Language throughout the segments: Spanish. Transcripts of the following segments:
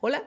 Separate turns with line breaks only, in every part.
Hola,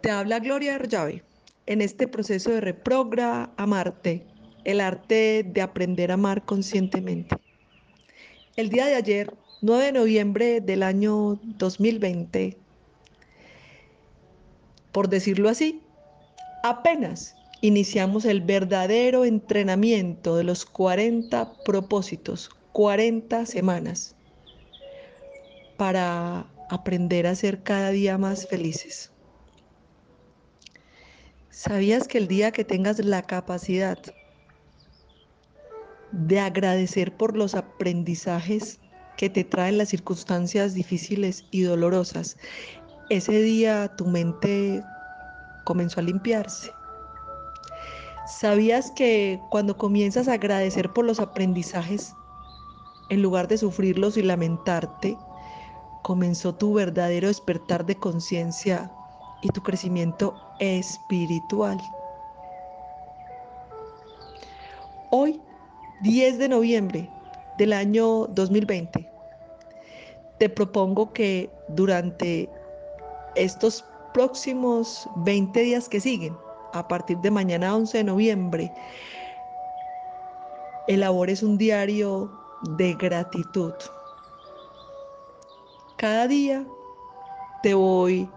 te habla Gloria Arllave. En este proceso de reprogra amarte, el arte de aprender a amar conscientemente. El día de ayer, 9 de noviembre del año 2020, por decirlo así, apenas iniciamos el verdadero entrenamiento de los 40 propósitos, 40 semanas, para aprender a ser cada día más felices. ¿Sabías que el día que tengas la capacidad de agradecer por los aprendizajes que te traen las circunstancias difíciles y dolorosas, ese día tu mente comenzó a limpiarse? ¿Sabías que cuando comienzas a agradecer por los aprendizajes, en lugar de sufrirlos y lamentarte, comenzó tu verdadero despertar de conciencia y tu crecimiento espiritual. Hoy, 10 de noviembre del año 2020, te propongo que durante estos próximos 20 días que siguen, a partir de mañana 11 de noviembre, elabores un diario de gratitud. Cada día te voy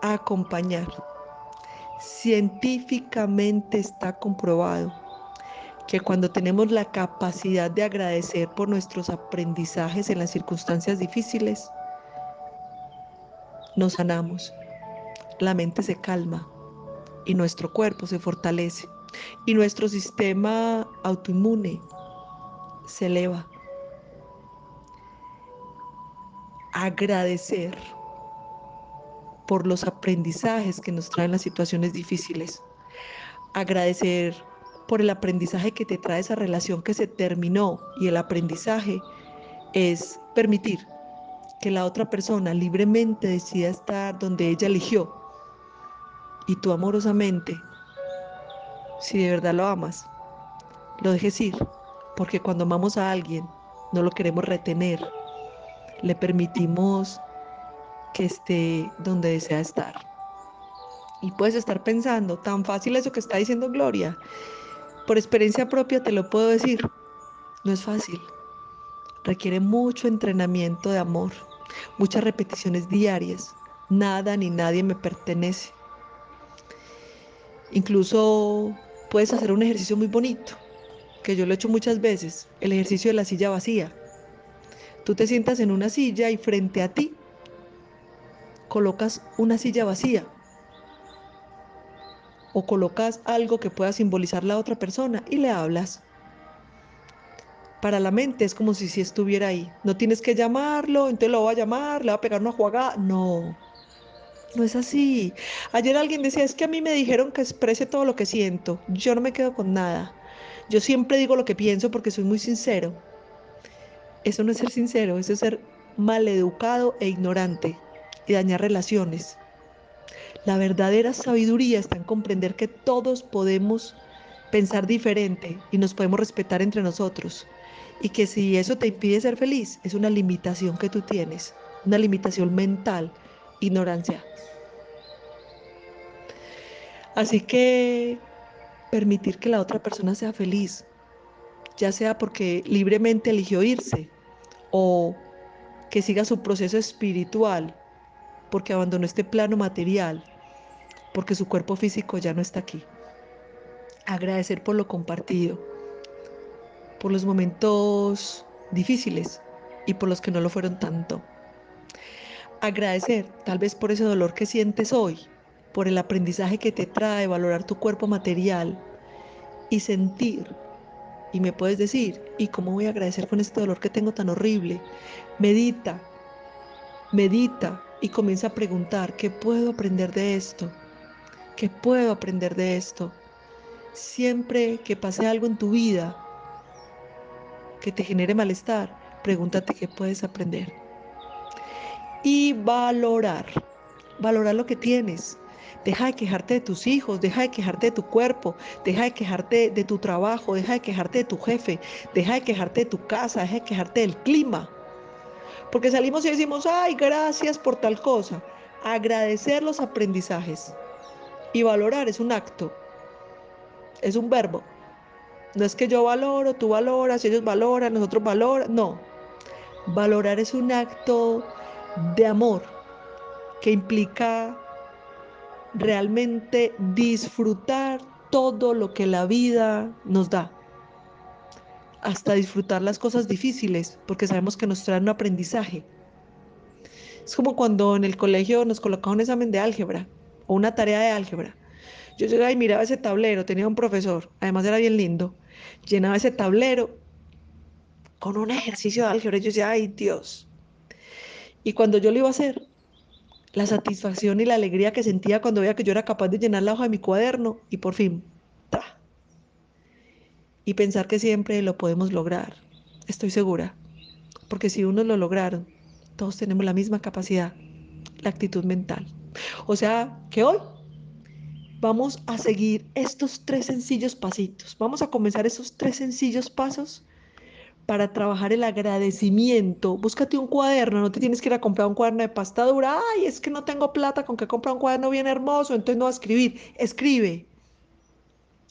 a acompañar. Científicamente está comprobado que cuando tenemos la capacidad de agradecer por nuestros aprendizajes en las circunstancias difíciles, nos sanamos, la mente se calma y nuestro cuerpo se fortalece y nuestro sistema autoinmune se eleva. Agradecer por los aprendizajes que nos traen las situaciones difíciles. Agradecer por el aprendizaje que te trae esa relación que se terminó y el aprendizaje es permitir que la otra persona libremente decida estar donde ella eligió y tú amorosamente, si de verdad lo amas, lo dejes ir, porque cuando amamos a alguien no lo queremos retener, le permitimos que esté donde desea estar. Y puedes estar pensando, tan fácil eso que está diciendo Gloria. Por experiencia propia te lo puedo decir, no es fácil. Requiere mucho entrenamiento de amor, muchas repeticiones diarias. Nada ni nadie me pertenece. Incluso puedes hacer un ejercicio muy bonito, que yo lo he hecho muchas veces, el ejercicio de la silla vacía. Tú te sientas en una silla y frente a ti colocas una silla vacía o colocas algo que pueda simbolizar la otra persona y le hablas. Para la mente es como si si estuviera ahí. No tienes que llamarlo, entonces lo voy a llamar, le va a pegar una jugada. No, no es así. Ayer alguien decía, es que a mí me dijeron que exprese todo lo que siento. Yo no me quedo con nada. Yo siempre digo lo que pienso porque soy muy sincero. Eso no es ser sincero, eso es ser maleducado e ignorante y dañar relaciones. La verdadera sabiduría está en comprender que todos podemos pensar diferente y nos podemos respetar entre nosotros. Y que si eso te impide ser feliz, es una limitación que tú tienes, una limitación mental, ignorancia. Así que permitir que la otra persona sea feliz, ya sea porque libremente eligió irse o que siga su proceso espiritual porque abandonó este plano material, porque su cuerpo físico ya no está aquí. Agradecer por lo compartido, por los momentos difíciles y por los que no lo fueron tanto. Agradecer tal vez por ese dolor que sientes hoy, por el aprendizaje que te trae valorar tu cuerpo material y sentir y me puedes decir, ¿y cómo voy a agradecer con este dolor que tengo tan horrible? Medita, medita y comienza a preguntar, ¿qué puedo aprender de esto? ¿Qué puedo aprender de esto? Siempre que pase algo en tu vida que te genere malestar, pregúntate qué puedes aprender. Y valorar, valorar lo que tienes, Deja de quejarte de tus hijos, deja de quejarte de tu cuerpo, deja de quejarte de tu trabajo, deja de quejarte de tu jefe, deja de quejarte de tu casa, deja de quejarte del clima. Porque salimos y decimos, ay, gracias por tal cosa. agradecer los aprendizajes y valorar es un acto, es un verbo. No es que yo valoro, tú valoras, ellos valoran, nosotros valoran, no. Valorar es un acto de amor que implica realmente disfrutar todo lo que la vida nos da. Hasta disfrutar las cosas difíciles, porque sabemos que nos traen un aprendizaje. Es como cuando en el colegio nos colocaban un examen de álgebra o una tarea de álgebra. Yo llegaba y miraba ese tablero, tenía un profesor, además era bien lindo, llenaba ese tablero con un ejercicio de álgebra. Y yo decía, ay Dios. Y cuando yo lo iba a hacer, la satisfacción y la alegría que sentía cuando veía que yo era capaz de llenar la hoja de mi cuaderno y por fin, ¡ta! Y pensar que siempre lo podemos lograr, estoy segura, porque si uno lo lograron, todos tenemos la misma capacidad, la actitud mental. O sea, que hoy vamos a seguir estos tres sencillos pasitos, vamos a comenzar esos tres sencillos pasos para trabajar el agradecimiento. Búscate un cuaderno, no te tienes que ir a comprar un cuaderno de pasta dura. Ay, es que no tengo plata con que comprar un cuaderno bien hermoso, entonces no va a escribir. Escribe.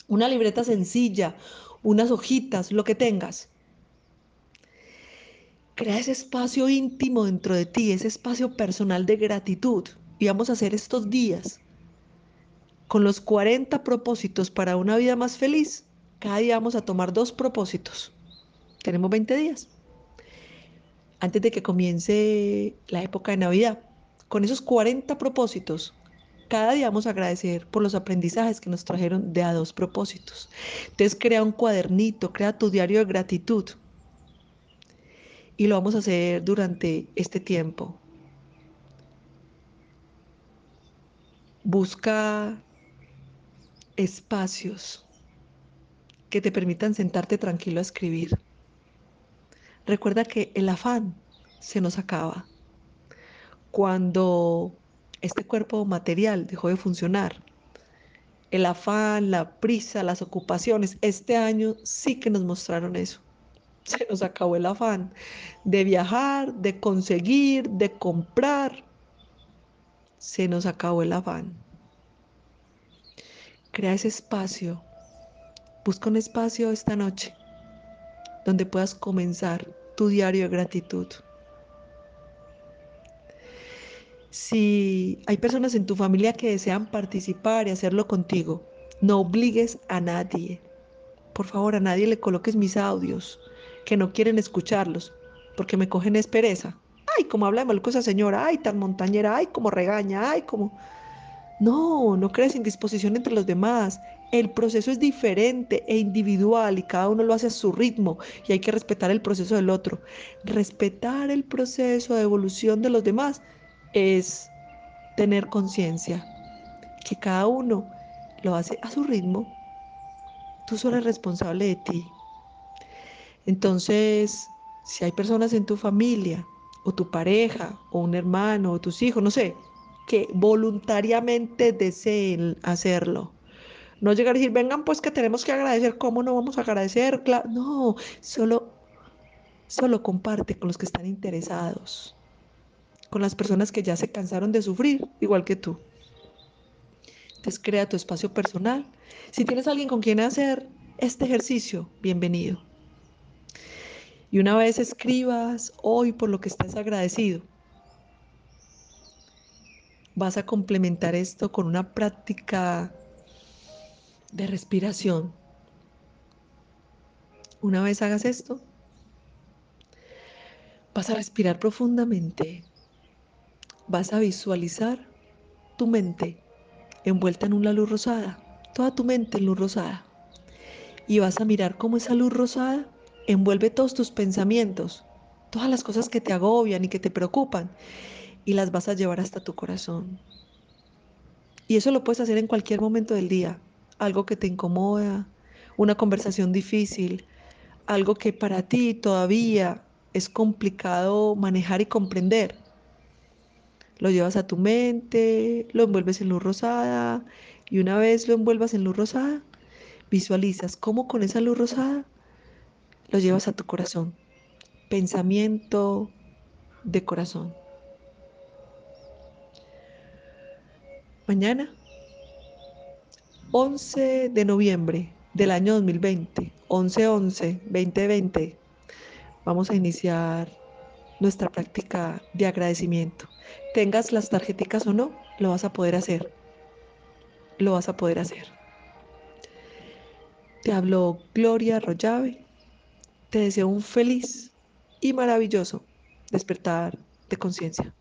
Una libreta sencilla, unas hojitas, lo que tengas. Crea ese espacio íntimo dentro de ti, ese espacio personal de gratitud. Y vamos a hacer estos días con los 40 propósitos para una vida más feliz. Cada día vamos a tomar dos propósitos tenemos 20 días antes de que comience la época de Navidad. Con esos 40 propósitos, cada día vamos a agradecer por los aprendizajes que nos trajeron de a dos propósitos. Entonces crea un cuadernito, crea tu diario de gratitud. Y lo vamos a hacer durante este tiempo. Busca espacios que te permitan sentarte tranquilo a escribir. Recuerda que el afán se nos acaba. Cuando este cuerpo material dejó de funcionar, el afán, la prisa, las ocupaciones, este año sí que nos mostraron eso. Se nos acabó el afán de viajar, de conseguir, de comprar. Se nos acabó el afán. Crea ese espacio. Busca un espacio esta noche donde puedas comenzar tu diario de gratitud. Si hay personas en tu familia que desean participar y hacerlo contigo, no obligues a nadie. Por favor, a nadie le coloques mis audios que no quieren escucharlos porque me cogen espereza. Ay, como habla de mal señora, ay, tan montañera, ay, como regaña, ay, como... No, no crees indisposición entre los demás. El proceso es diferente e individual y cada uno lo hace a su ritmo y hay que respetar el proceso del otro. Respetar el proceso de evolución de los demás es tener conciencia que cada uno lo hace a su ritmo. Tú solo eres responsable de ti. Entonces, si hay personas en tu familia o tu pareja o un hermano o tus hijos, no sé, que voluntariamente deseen hacerlo, no llegar a decir, vengan pues que tenemos que agradecer, ¿cómo no vamos a agradecer? No, solo, solo comparte con los que están interesados, con las personas que ya se cansaron de sufrir, igual que tú. Entonces crea tu espacio personal. Si tienes alguien con quien hacer este ejercicio, bienvenido. Y una vez escribas hoy por lo que estás agradecido, vas a complementar esto con una práctica de respiración. Una vez hagas esto, vas a respirar profundamente. Vas a visualizar tu mente envuelta en una luz rosada, toda tu mente en luz rosada. Y vas a mirar cómo esa luz rosada envuelve todos tus pensamientos, todas las cosas que te agobian y que te preocupan, y las vas a llevar hasta tu corazón. Y eso lo puedes hacer en cualquier momento del día, algo que te incomoda, una conversación difícil, algo que para ti todavía es complicado manejar y comprender. Lo llevas a tu mente, lo envuelves en luz rosada y una vez lo envuelvas en luz rosada, visualizas cómo con esa luz rosada lo llevas a tu corazón. Pensamiento de corazón. mañana, 11 de noviembre del año 2020, 11-11-2020, vamos a iniciar nuestra práctica de agradecimiento. Tengas las tarjeticas o no, lo vas a poder hacer. Lo vas a poder hacer. Te hablo Gloria Rollave. Te deseo un feliz y maravilloso despertar de conciencia.